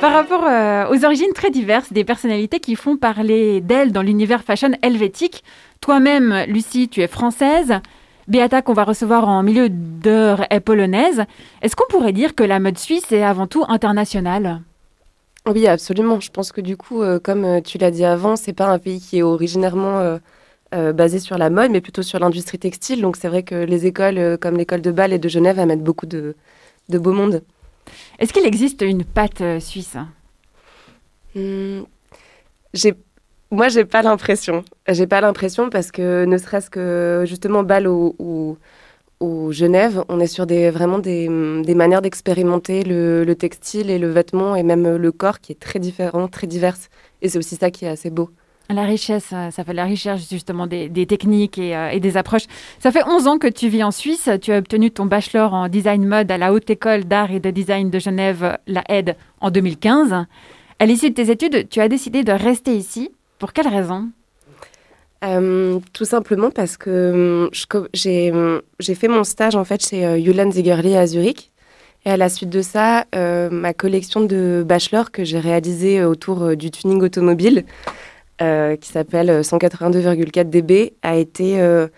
Par rapport euh, aux origines très diverses des personnalités qui font parler d'elles dans l'univers fashion helvétique, toi-même, Lucie, tu es française. Beata, qu'on va recevoir en milieu d'heure, est polonaise. Est-ce qu'on pourrait dire que la mode suisse est avant tout internationale? Oui, absolument. Je pense que du coup, euh, comme euh, tu l'as dit avant, c'est pas un pays qui est originairement basé sur la mode, mais plutôt sur l'industrie textile. Donc c'est vrai que les écoles comme l'école de Bâle et de Genève amènent beaucoup de, de beau monde. Est-ce qu'il existe une pâte euh, suisse? J'ai moi, j'ai pas l'impression. J'ai pas l'impression parce que ne serait-ce que justement Bâle ou, ou, Genève, on est sur des, vraiment des, des manières d'expérimenter le, le, textile et le vêtement et même le corps qui est très différent, très divers. Et c'est aussi ça qui est assez beau. La richesse, euh, ça fait la richesse justement des, techniques euh, et, des approches. Ça fait 11 ans que tu vis en Suisse. Tu as obtenu ton bachelor en design mode à la Haute École d'Art et de Design de Genève, la HED, en 2015. À l'issue de tes études, tu as décidé de rester ici. Pour quelle raison? Euh, tout simplement parce que j'ai fait mon stage en fait chez Julian Zigerli à Zurich. Et à la suite de ça, ma collection de bachelor que j'ai réalisée autour du tuning automobile qui s'appelle 182,4 euh, dB, a été euh,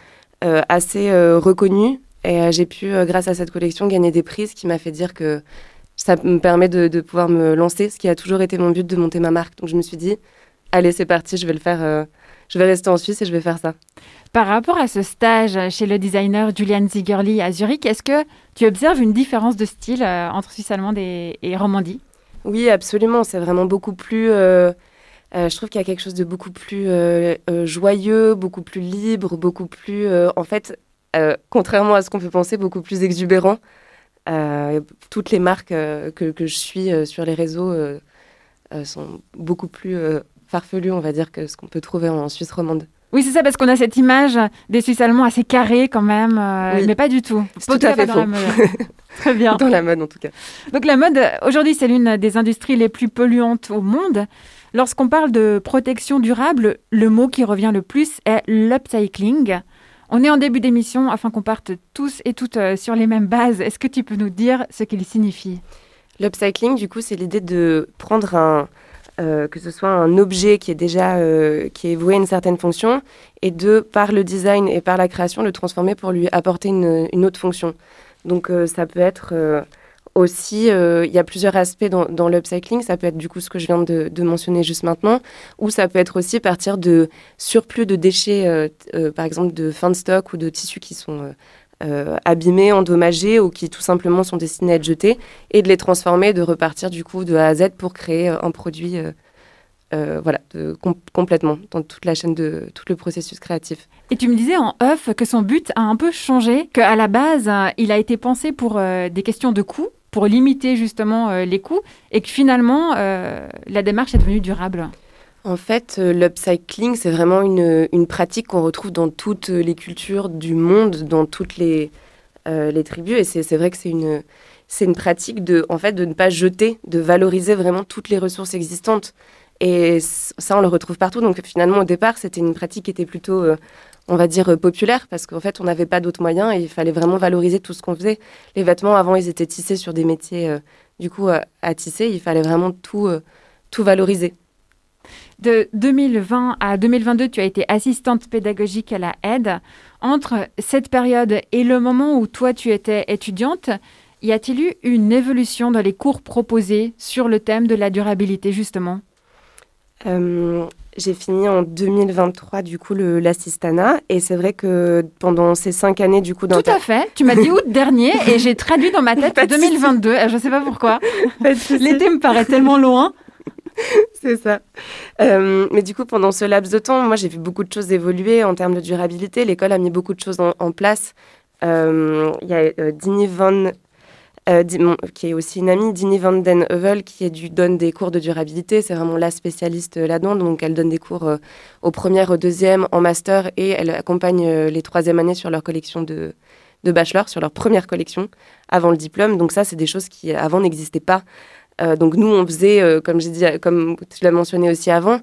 assez reconnu. Et j'ai pu, grâce à cette collection, gagner des prix, ce qui m'a fait dire que ça me permet de, pouvoir me lancer, ce qui a toujours été mon but de monter ma marque. Donc je me suis dit, allez, c'est parti, je vais le faire. je vais rester en Suisse et je vais faire ça. Par rapport à ce stage chez le designer Julian Zigerli à Zurich, est-ce que tu observes une différence de style entre Suisse allemande et, et Romandie? Oui, absolument. C'est vraiment beaucoup plus euh, je trouve qu'il y a quelque chose de beaucoup plus euh, euh, joyeux, beaucoup plus libre, beaucoup plus, en fait, contrairement à ce qu'on peut penser, beaucoup plus exubérant. toutes les marques que, que, je suis sur les réseaux sont beaucoup plus farfelues, on va dire, que ce qu'on peut trouver en Suisse romande. Oui, c'est ça, parce qu'on a cette image des Suisses allemands assez carrés quand même, mais pas du tout. tout à fait faux. Très bien. Dans la mode, en tout cas. Donc la mode, aujourd'hui, c'est l'une des industries les plus polluantes au monde. Lorsqu'on parle de protection durable, le mot qui revient le plus est l'upcycling. On est en début d'émission afin qu'on parte tous et toutes euh, sur les mêmes bases. Est-ce que tu peux nous dire ce qu'il signifie? L'upcycling, du coup, c'est l'idée de prendre un, euh, que ce soit un objet qui est déjà euh, qui est voué à une certaine fonction et de par le design et par la création le transformer pour lui apporter une, une autre fonction. Donc ça peut être aussi, euh, il y a plusieurs aspects dans, dans l'upcycling. Ça peut être du coup ce que je viens de, mentionner juste maintenant, ou ça peut être aussi partir de surplus de déchets, euh, euh, par exemple de fin de stock ou de tissus qui sont abîmés, endommagés ou qui tout simplement sont destinés à être jetés, et de les transformer, de repartir du coup de A à Z pour créer un produit. voilà, complètement dans toute la chaîne de tout le processus créatif. Et tu me disais en off que son but a un peu changé, qu'à la base, il a été pensé pour des questions de coût, pour limiter justement euh, les coûts et que finalement euh, la démarche est devenue durable En fait, euh, l'upcycling, c'est vraiment une, une pratique qu'on retrouve dans toutes les cultures du monde, dans toutes les, les tribus. Et c'est vrai que c'est une, une pratique de, en fait, de ne pas jeter, de valoriser vraiment toutes les ressources existantes. Et ça, on le retrouve partout. Donc finalement, au départ, c'était une pratique qui était plutôt on va dire, euh, populaire, parce qu'en fait, on n'avait pas d'autres moyens et il fallait vraiment valoriser tout ce qu'on faisait. Les vêtements, avant, ils étaient tissés sur des métiers, euh, du coup, à, tisser. Il fallait vraiment tout, euh, tout valoriser. De 2020 à 2022, tu as été assistante pédagogique à la aide. Entre cette période et le moment où toi, tu étais étudiante, y a-t-il eu une évolution dans les cours proposés sur le thème de la durabilité, justement? J'ai fini en 2023, du coup, l'assistana. Et c'est vrai que pendant ces cinq années, du coup... Tout à fait. Tu m'as dit août dernier et j'ai traduit dans ma tête 2022. Je ne sais pas pourquoi. L'été me paraît tellement loin. c'est ça. Euh, mais du coup, pendant ce laps de temps, moi, j'ai vu beaucoup de choses évoluer en termes de durabilité. L'école a mis beaucoup de choses en, place. Euh, il y a euh, Dini Van euh, qui est aussi une amie, Dini van Heuvel, qui est donne des cours de durabilité. C'est vraiment la spécialiste euh, là-dedans. Donc, elle donne des cours euh, au premier, au deuxième, en master, et elle accompagne les troisième années sur leur collection de, de bachelor, sur leur première collection, avant le diplôme. Donc, ça, c'est des choses qui, avant, n'existaient pas. donc, nous, on faisait, comme j'ai dit, comme tu l'as mentionné aussi avant,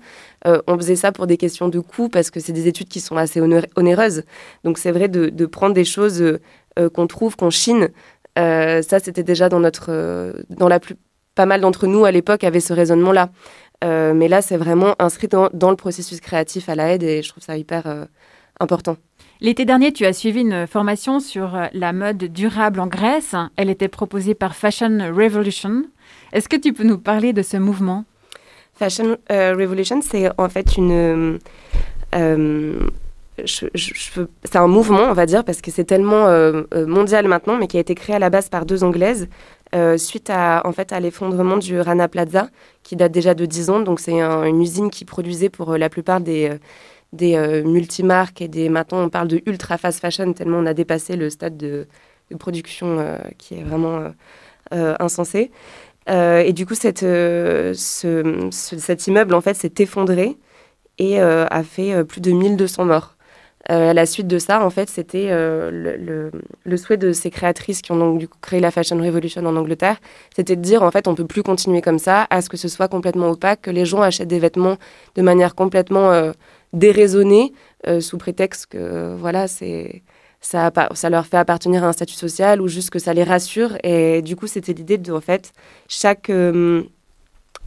on faisait ça pour des questions de coût, parce que c'est des études qui sont assez onéreuses. Donc, c'est vrai de, prendre des choses qu'on trouve, qu'on chine, ça, c'était déjà dans notre, dans la plus, pas mal d'entre nous à l'époque avaient ce raisonnement-là. mais là, c'est vraiment inscrit dans, dans, le processus créatif à la aide et je trouve ça hyper important. L'été dernier, tu as suivi une formation sur euh, la mode durable en Grèce. Elle était proposée par Fashion Revolution. Est-ce que tu peux nous parler de ce mouvement? Fashion euh, Revolution, c'est en fait une... Euh, c'est un mouvement, on va dire, parce que c'est tellement mondial maintenant, mais qui a été créé à la base par deux Anglaises, suite à, en fait, à l'effondrement du Rana Plaza, qui date déjà de 10 ans. Donc c'est une usine qui produisait pour la plupart des euh, multimarques et des. Maintenant, on parle de ultra fast fashion tellement on a dépassé le stade de, production euh, qui est vraiment euh, insensé. et du coup, cet immeuble en fait s'est effondré et a fait plus de 1200 morts. À la suite de ça, en fait, c'était le, le, souhait de ces créatrices qui ont donc créé la Fashion Revolution en Angleterre, c'était de dire en fait on peut plus continuer comme ça, à ce que ce soit complètement opaque, que les gens achètent des vêtements de manière complètement euh, sous prétexte que voilà, c'est ça, ça leur fait appartenir à un statut social ou juste que ça les rassure. Et du coup, c'était l'idée de, en fait, chaque, euh,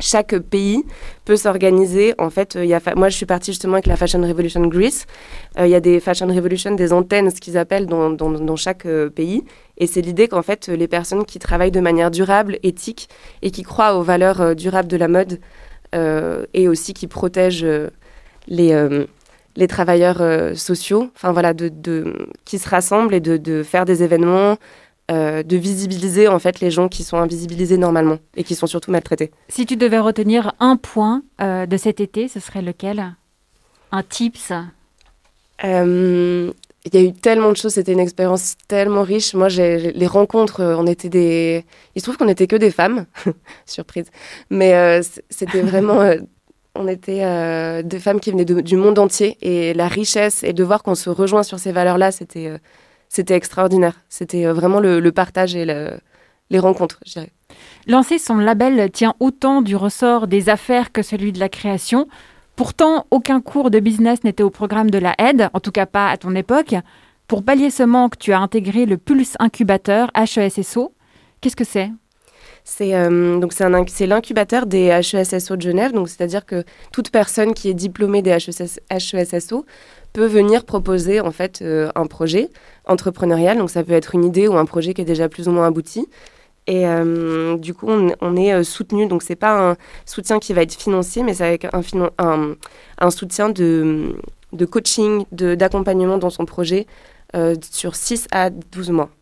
chaque pays peut s'organiser. En fait, a moi, je suis partie justement avec la Fashion Revolution Greece. Euh, il y a des Fashion Revolution, des antennes, ce qu'ils appellent, dans, chaque pays. Et c'est l'idée qu'en fait, les personnes qui travaillent de manière durable, éthique, et qui croient aux valeurs durables de la mode, et aussi qui protègent les, euh, les travailleurs euh, sociaux, enfin voilà, de, qui se rassemblent et de faire des événements, euh, de visibiliser en fait les gens qui sont invisibilisés normalement et qui sont surtout maltraités. Si tu devais retenir un point de cet été, ce serait lequel? Un tips? Il y a eu tellement de choses, c'était une expérience tellement riche. Moi, j'ai les rencontres, on était des. Il se trouve qu'on n'était que des femmes, surprise. Mais c'était vraiment on était euh, des femmes qui venaient du monde entier et la richesse et de voir qu'on se rejoint sur ces valeurs-là, c'était euh, c'était extraordinaire. C'était euh, vraiment le, partage et les rencontres, je dirais. Lancer son label tient autant du ressort des affaires que celui de la création. Pourtant, aucun cours de business n'était au programme de la aide, en tout cas pas à ton époque. Pour pallier ce manque, tu as intégré le Pulse Incubateur HESSO. Qu'est-ce que c'est? C'est euh, donc c'est l'incubateur des HESSO de Genève. Donc c'est-à-dire que toute personne qui est diplômée des HESSO peut venir proposer en fait euh, un projet entrepreneurial. Donc ça peut être une idée ou un projet qui est déjà plus ou moins abouti. Et euh, du coup, on, est soutenu. Donc, c'est pas un soutien qui va être financier, mais c'est avec un, soutien de, de coaching, d'accompagnement dans son projet sur 6 à 12 mois.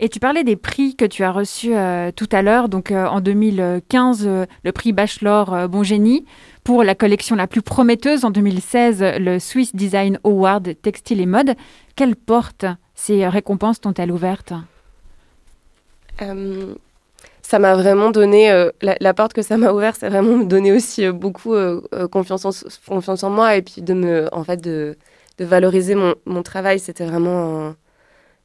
Et tu parlais des prix que tu as reçus euh, tout à l'heure. Donc euh, en 2015, euh, le prix Bachelor Bon Génie. Pour la collection la plus prometteuse, en 2016, le Swiss Design Award Textile et Mode. Quelle porte ces récompenses t'ont-elles ouvertes? Ça m'a vraiment donné, la, porte que ça m'a ouverte, c'est vraiment me donner aussi beaucoup confiance, en, moi et puis de me, en fait, de, de valoriser mon, mon travail. C'était vraiment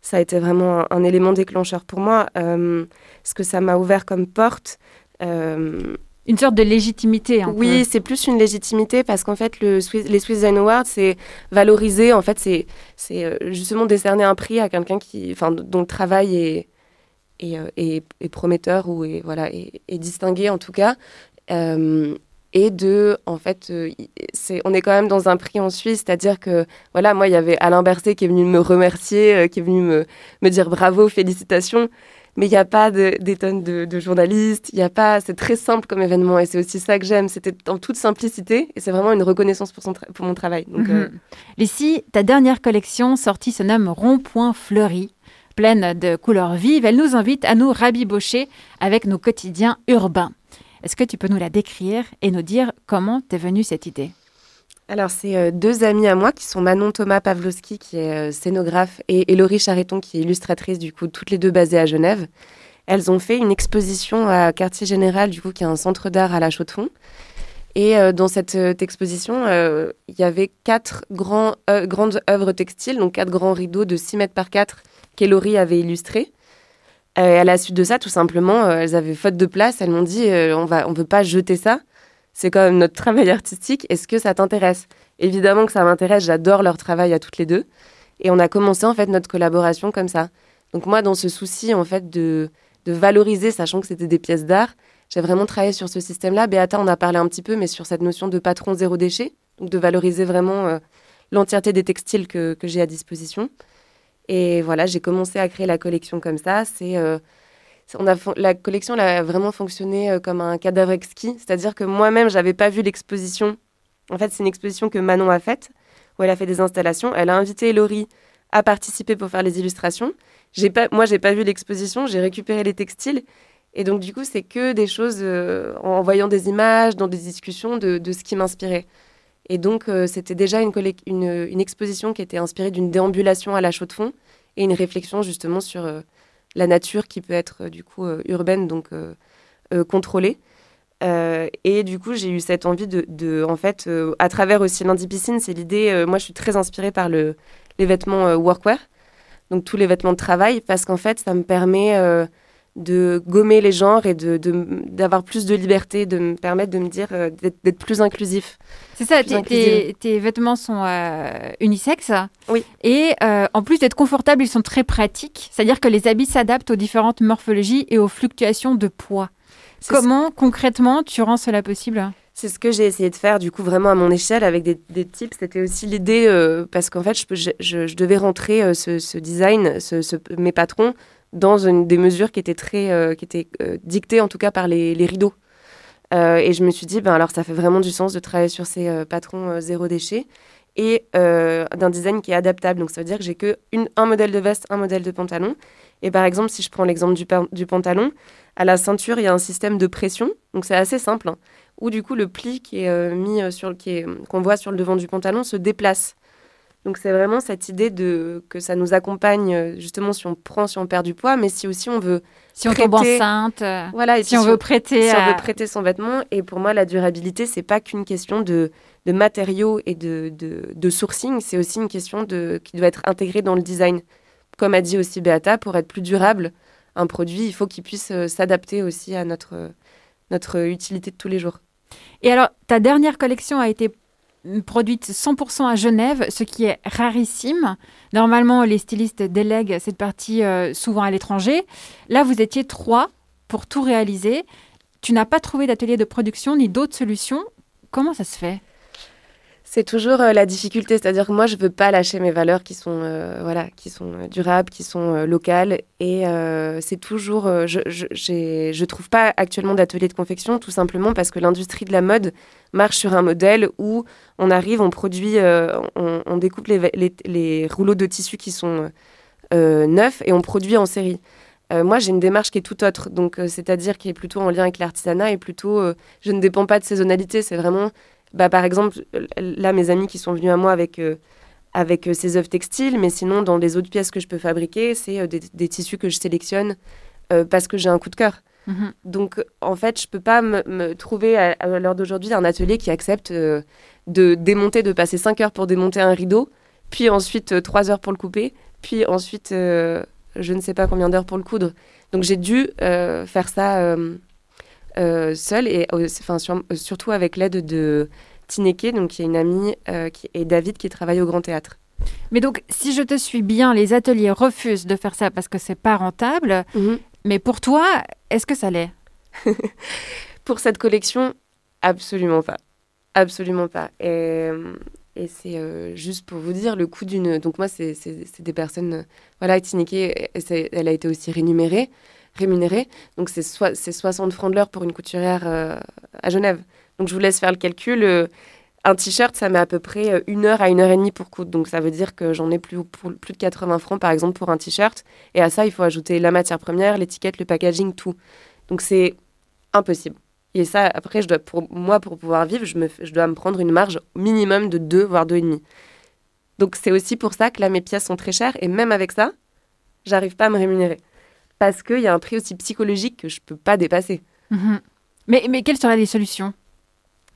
ça a été vraiment un, élément déclencheur pour moi. Euh, ce que ça m'a ouvert comme porte. Euh, une sorte de légitimité. oui, c'est plus une légitimité parce qu'en fait, le les Swiss Design Awards, c'est valoriser, en fait, c'est, c'est euh, justement décerner un prix à quelqu'un qui, enfin, dont le travail est, est, est, prometteur ou est, voilà, est, distingué en tout cas et de, en fait, euh, c'est, on est quand même dans un prix en Suisse, c'est-à-dire que, voilà, moi, il y avait Alain Berset qui est venu me remercier, euh, qui est venu me, me dire bravo, félicitations, mais il n'y a pas de, des tonnes de, journalistes, il y a pas, c'est très simple comme événement, et c'est aussi ça que j'aime, c'était en toute simplicité, et c'est vraiment une reconnaissance pour, son pour mon travail. Donc, mhm. euh, ta dernière collection sortie se nomme Rond-Point Fleuri. Pleine de couleurs vives, elle nous invite à nous rabibocher avec nos quotidiens urbains. Est-ce que tu peux nous la décrire et nous dire comment t'es venue cette idée? Alors, c'est euh, deux amies à moi qui sont Manon Thomas Pavlovski, qui est euh, scénographe, et, Laurie Chariton, qui est illustratrice, du coup, toutes les deux basées à Genève. Elles ont fait une exposition à Quartier Général, du coup, qui est un centre d'art à La Chaux-de-Fonds. Et euh, dans cette exposition, il y avait quatre grandes œuvres textiles, donc quatre grands rideaux de 6 mètres par 4 qu'Elaurie avait illustrés. Euh, à la suite de ça, tout simplement, euh, elles avaient faute de place. Elles m'ont dit euh, on va, on veut pas jeter ça. C'est quand même notre travail artistique. Est-ce que ça t'intéresse? Évidemment que ça m'intéresse. J'adore leur travail à toutes les deux. Et on a commencé en fait notre collaboration comme ça. Donc moi, dans ce souci en fait de, de valoriser, sachant que c'était des pièces d'art, j'ai vraiment travaillé sur ce système-là. Beata en a parlé un petit peu, mais sur cette notion de patron zéro déchet, donc de valoriser vraiment l'entièreté des textiles que j'ai à disposition. Et voilà, j'ai commencé à créer la collection comme ça. C'est euh, on a, la collection a vraiment fonctionné euh, comme un cadavre exquis, c'est-à-dire que moi-même, j'avais pas vu l'exposition. En fait, c'est une exposition que Manon a faite, où elle a fait des installations. Elle a invité Laurie à participer pour faire les illustrations. J'ai pas, moi, j'ai pas vu l'exposition, j'ai récupéré les textiles. Et donc, du coup, c'est que des choses euh, en voyant des images, dans des discussions de ce qui m'inspirait. Et donc, euh, c'était déjà une, exposition qui était inspirée d'une déambulation à la chaux de fond et une réflexion justement sur euh, la nature qui peut être du coup urbaine, donc contrôlée. et du coup, j'ai eu cette envie de, en fait, à travers aussi lundi piscine, c'est l'idée. moi, je suis très inspirée par le, les vêtements workwear donc tous les vêtements de travail, parce qu'en fait, ça me permet euh, de gommer les genres et d'avoir de, d'avoir plus de liberté, de me permettre de me dire euh, d'être plus inclusif. C'est ça, tes, tes, vêtements sont euh, unisexes. Oui. Et en plus d'être confortables, ils sont très pratiques. C'est-à-dire que les habits s'adaptent aux différentes morphologies et aux fluctuations de poids. Comment concrètement tu rends cela possible? C'est ce que j'ai essayé de faire, du coup, vraiment à mon échelle, avec des, des types. C'était aussi l'idée, euh, parce qu'en fait, je, je, je, devais rentrer euh, ce, ce, design, ce, mes patrons, dans des mesures qui étaient, très, euh, qui étaient dictées, en tout cas, par les, les rideaux. et je me suis dit, ben, alors, ça fait vraiment du sens de travailler sur ces patrons zéro déchet et d'un design qui est adaptable. Donc, ça veut dire que j'ai que une, un modèle de veste, un modèle de pantalon. Et par exemple, si je prends l'exemple du, pantalon, à la ceinture, il y a un système de pression. Donc, c'est assez simple. Hein où du coup le pli qui est euh, mis euh, sur qu'on voit sur le devant du pantalon se déplace. Donc c'est vraiment cette idée de que ça nous accompagne euh, justement si on prend, si on perd du poids, mais si aussi on veut si on tombe enceinte, voilà, si, on veut prêter, si on veut prêter son vêtement. Et pour moi, la durabilité, c'est pas qu'une question de, de matériaux et de, de, de sourcing, c'est aussi une question de qui doit être intégrée dans le design. Comme a dit aussi Beata, pour être plus durable, un produit, il faut qu'il puisse s'adapter aussi à notre notre utilité de tous les jours. Et alors, ta dernière collection a été produite 100% à Genève, ce qui est rarissime. Normalement, les stylistes délèguent cette partie euh, souvent à l'étranger. Là, vous étiez trois pour tout réaliser. Tu n'as pas trouvé d'atelier de production ni d'autres solutions. Comment ça se fait? C'est toujours euh, la difficulté, c'est-à-dire que moi je veux pas lâcher mes valeurs qui sont euh, voilà, qui sont euh, durables, qui sont locales. Et c'est toujours je je trouve pas actuellement d'atelier de confection tout simplement parce que l'industrie de la mode marche sur un modèle où on arrive, on produit, on, découpe les, rouleaux de tissu qui sont neufs et on produit en série. moi, j'ai une démarche qui est tout autre, donc c'est-à-dire qui est plutôt en lien avec l'artisanat et plutôt, je ne dépends pas de saisonnalité, c'est vraiment bah, par exemple, là, mes amis qui sont venus à moi avec, euh, avec euh, ces œuvres textiles, mais sinon, dans les autres pièces que je peux fabriquer, c'est euh, des, tissus que je sélectionne parce que j'ai un coup de cœur. Mhm. Donc, en fait, je peux pas me, trouver à, l'heure d'aujourd'hui un atelier qui accepte de démonter, de passer 5 heures pour démonter un rideau, puis ensuite 3 heures pour le couper, puis ensuite je ne sais pas combien d'heures pour le coudre. Donc, j'ai dû faire ça euh, seule et enfin, euh, surtout avec l'aide de Tineke, donc qui est une amie, euh, qui, et David qui travaille au Grand Théâtre. Mais donc, si je te suis bien, les ateliers refusent de faire ça parce que c'est pas rentable. Mhm. Mais pour toi, est-ce que ça l'est? Pour cette collection, absolument pas. Absolument pas. Et, et c'est juste pour vous dire le coût d'une. Donc, moi, c'est des personnes. Voilà, Tineke, elle a été aussi rémunérée rémunéré. Donc, c'est so 60 francs de l'heure pour une couturière euh, à Genève. Donc, je vous laisse faire le calcul. Euh, un t-shirt, ça met à peu près euh, une heure à une heure et demie pour coudre. Donc, ça veut dire que j'en ai plus, de 80 francs, par exemple, pour un t-shirt. Et à ça, il faut ajouter la matière première, l'étiquette, le packaging, tout. Donc, c'est impossible. Et ça, après, je dois, pour moi, pour pouvoir vivre, je dois me prendre une marge minimum de 2, voire 2,5. Donc, c'est aussi pour ça que là, mes pièces sont très chères. Et même avec ça, j'arrive pas à me rémunérer parce qu'il y a un prix aussi psychologique que je ne peux pas dépasser. Mhm. Mais, mais quelles seraient les solutions?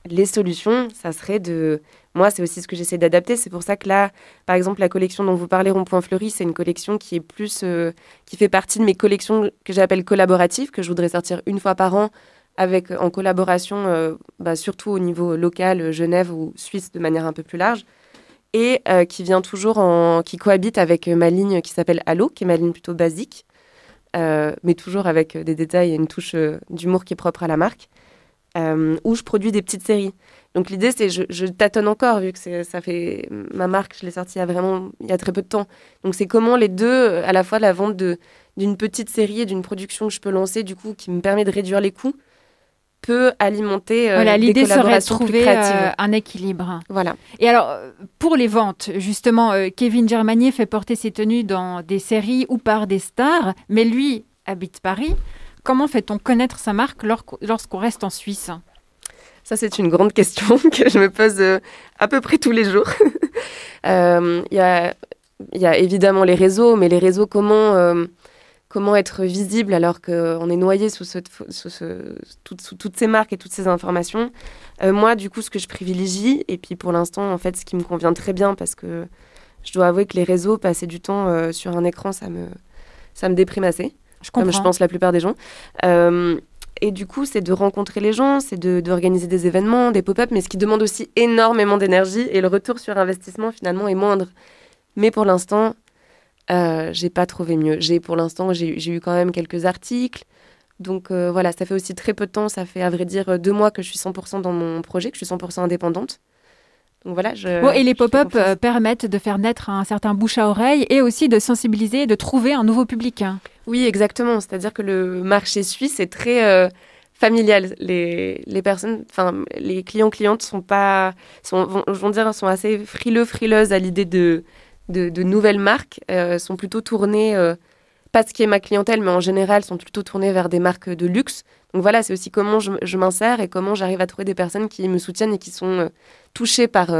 Les solutions, ça serait de... Moi, c'est aussi ce que j'essaie d'adapter. C'est pour ça que là, par exemple, la collection dont vous parlez, Rond-Point Fleuri, c'est une collection qui est plus... Euh, qui fait partie de mes collections que j'appelle collaboratives, que je voudrais sortir une fois par an avec, en collaboration, euh, bah, surtout au niveau local, Genève ou Suisse de manière un peu plus large. et qui vient toujours en, qui cohabite avec ma ligne qui s'appelle Allo, qui est ma ligne plutôt basique, mais toujours avec des détails et une touche d'humour qui est propre à la marque, où je produis des petites séries. Donc l'idée, c'est je, je tâtonne encore vu que ça fait ma marque, je l'ai sortie il y a vraiment il y a très peu de temps. Donc c'est comment les deux, à la fois la vente d'une petite série et d'une production que je peux lancer, du coup, qui me permet de réduire les coûts, peut alimenter euh, voilà, l'idée serait de trouver euh, un équilibre. Voilà. Et alors, euh, pour les ventes, justement, Kevin Germanier fait porter ses tenues dans des séries ou par des stars, mais lui habite Paris. Comment fait-on connaître sa marque lorsqu'on reste en Suisse? Ça, c'est une grande question que je me pose euh, à peu près tous les jours. Euh, il y, a, y, a, évidemment les réseaux, mais les réseaux, comment, euh, comment être visible alors qu'on est noyé sous, ce, sous, ce, sous, toutes ces marques et toutes ces informations Moi, du coup, ce que je privilégie, et puis pour l'instant, en fait, ce qui me convient très bien, parce que je dois avouer que les réseaux, passer du temps sur un écran, ça me, ça me déprime assez. Je comprends. Comme je pense la plupart des gens. Et du coup, c'est de rencontrer les gens, c'est d'organiser des événements, des pop-up, mais ce qui demande aussi énormément d'énergie et le retour sur investissement finalement est moindre. Mais pour l'instant, euh, j'ai pas trouvé mieux. J'ai pour l'instant, j'ai eu quand même quelques articles. Donc euh, voilà, ça fait aussi très peu de temps, ça fait à vrai dire deux mois que je suis 100% dans mon projet, que je suis 100% indépendante. Donc voilà, je, et les pop-up euh, permettent de faire naître un certain bouche à oreille et aussi de sensibiliser, de trouver un nouveau public. Oui, exactement. C'est-à-dire que le marché suisse est très euh, familial. Les, les personnes, enfin, les clients clientes sont pas, sont, vont, dire, sont assez frileux, frileuses à l'idée de, de, nouvelles marques, euh, sont plutôt tournées, euh, pas ce qui est ma clientèle, mais en général, sont plutôt tournées vers des marques de luxe. Donc voilà, c'est aussi comment je, m'insère et comment j'arrive à trouver des personnes qui me soutiennent et qui sont touchées par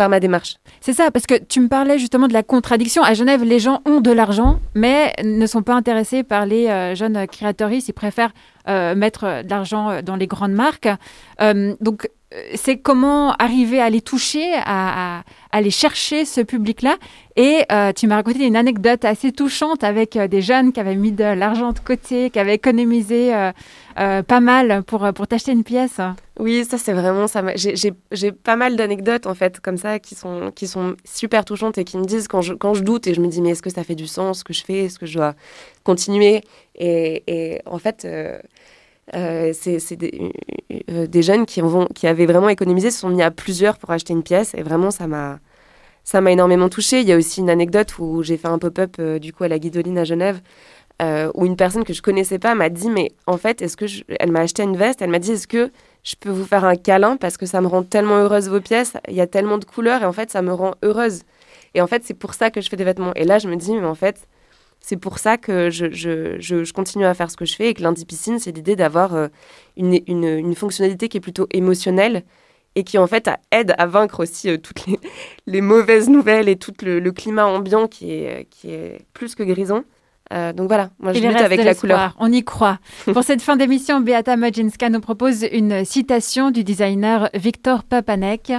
par ma démarche. C'est ça, parce que tu me parlais justement de la contradiction. À Genève, les gens ont de l'argent, mais ne sont pas intéressés par les euh, jeunes créatrices. Ils préfèrent euh, mettre de l'argent dans les grandes marques. Euh, donc, c'est comment arriver à les toucher, à, aller chercher ce public-là. Et euh, tu m'as raconté une anecdote assez touchante avec euh, des jeunes qui avaient mis de l'argent de côté, qui avaient économisé euh, pas mal pour, pour t'acheter une pièce. Oui, ça c'est vraiment ça. J'ai pas mal d'anecdotes en fait comme ça qui sont, qui sont super touchantes et qui me disent quand je, quand je doute et je me dis mais est-ce que ça fait du sens ce que je fais, est-ce que je dois continuer? Et, et en fait euh, c'est des, euh, des, jeunes qui, avaient vraiment économisé, se sont mis à plusieurs pour acheter une pièce. Et vraiment, ça m'a ça m'a énormément touchée. Il y a aussi une anecdote où j'ai fait un pop-up euh, du coup à la Guidoline à Genève, où une personne que je connaissais pas m'a dit mais en fait est-ce que elle m'a acheté une veste, elle m'a dit est-ce que je peux vous faire un câlin parce que ça me rend tellement heureuse vos pièces, il y a tellement de couleurs et en fait ça me rend heureuse. Et en fait c'est pour ça que je fais des vêtements. Et là je me dis mais en fait c'est pour ça que je, je, je, continue à faire ce que je fais et que lundi piscine, c'est l'idée d'avoir euh, une, une, une, fonctionnalité qui est plutôt émotionnelle et qui en fait aide à vaincre aussi euh, toutes les, les, mauvaises nouvelles et tout le, le, climat ambiant qui est, qui est plus que grisant. Euh, donc voilà, moi je lutte avec la couleur. On y croit. Pour cette fin d'émission, Beata Majinska nous propose une citation du designer Victor Papanek,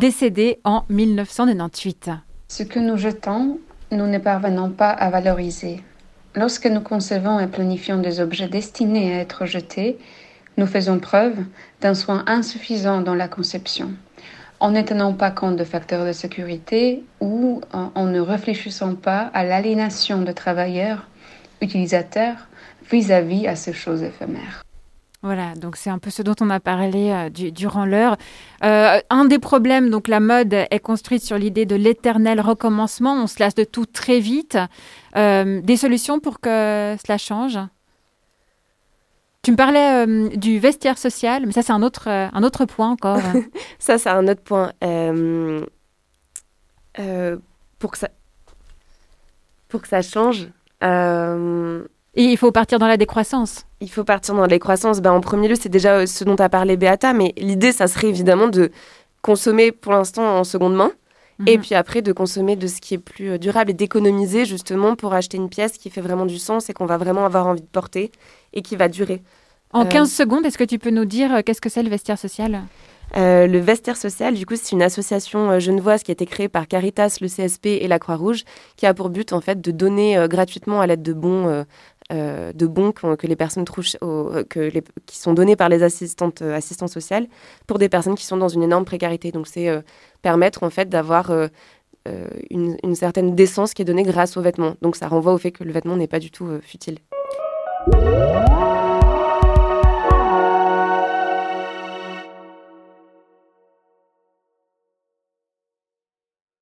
décédé en 1998. Ce que nous jetons nous ne parvenons pas à valoriser. Lorsque nous concevons et planifions des objets destinés à être jetés, nous faisons preuve d'un soin insuffisant dans la conception, en ne tenant pas compte de facteurs de sécurité ou en ne réfléchissant pas à l'aliénation de travailleurs, utilisateurs vis-à-vis à ces choses éphémères. Voilà, donc c'est un peu ce dont on a parlé euh, durant l'heure. Euh, un des problèmes, donc la mode est construite sur l'idée de l'éternel recommencement. On se lasse de tout très vite. Euh, des solutions pour que cela change? Tu me parlais du vestiaire social, mais ça c'est un autre, point encore. ça c'est un autre point. pour, que ça, pour que ça change, et il faut partir dans la décroissance. Il faut partir dans la décroissance. Ben, en premier lieu, c'est déjà euh, ce dont a parlé Beata, mais l'idée, ça serait évidemment de consommer pour l'instant en seconde main, et mhm. puis après de consommer de ce qui est plus euh, durable et d'économiser justement pour acheter une pièce qui fait vraiment du sens et qu'on va vraiment avoir envie de porter et qui va durer. En 15 euh, secondes, est-ce que tu peux nous dire qu'est-ce que c'est le vestiaire social? Euh, le Vestiaire Social, du coup, c'est une association euh, genevoise qui a été créée par Caritas, le CSP et la Croix-Rouge, qui a pour but en fait de donner euh, gratuitement à l'aide de bons de bons que, les personnes que qui sont donnés par les assistantes assistants sociales pour des personnes qui sont dans une énorme précarité. Donc c'est permettre en fait d'avoir une, une, certaine décence qui est donnée grâce aux vêtements. Donc ça renvoie au fait que le vêtement n'est pas du tout futile.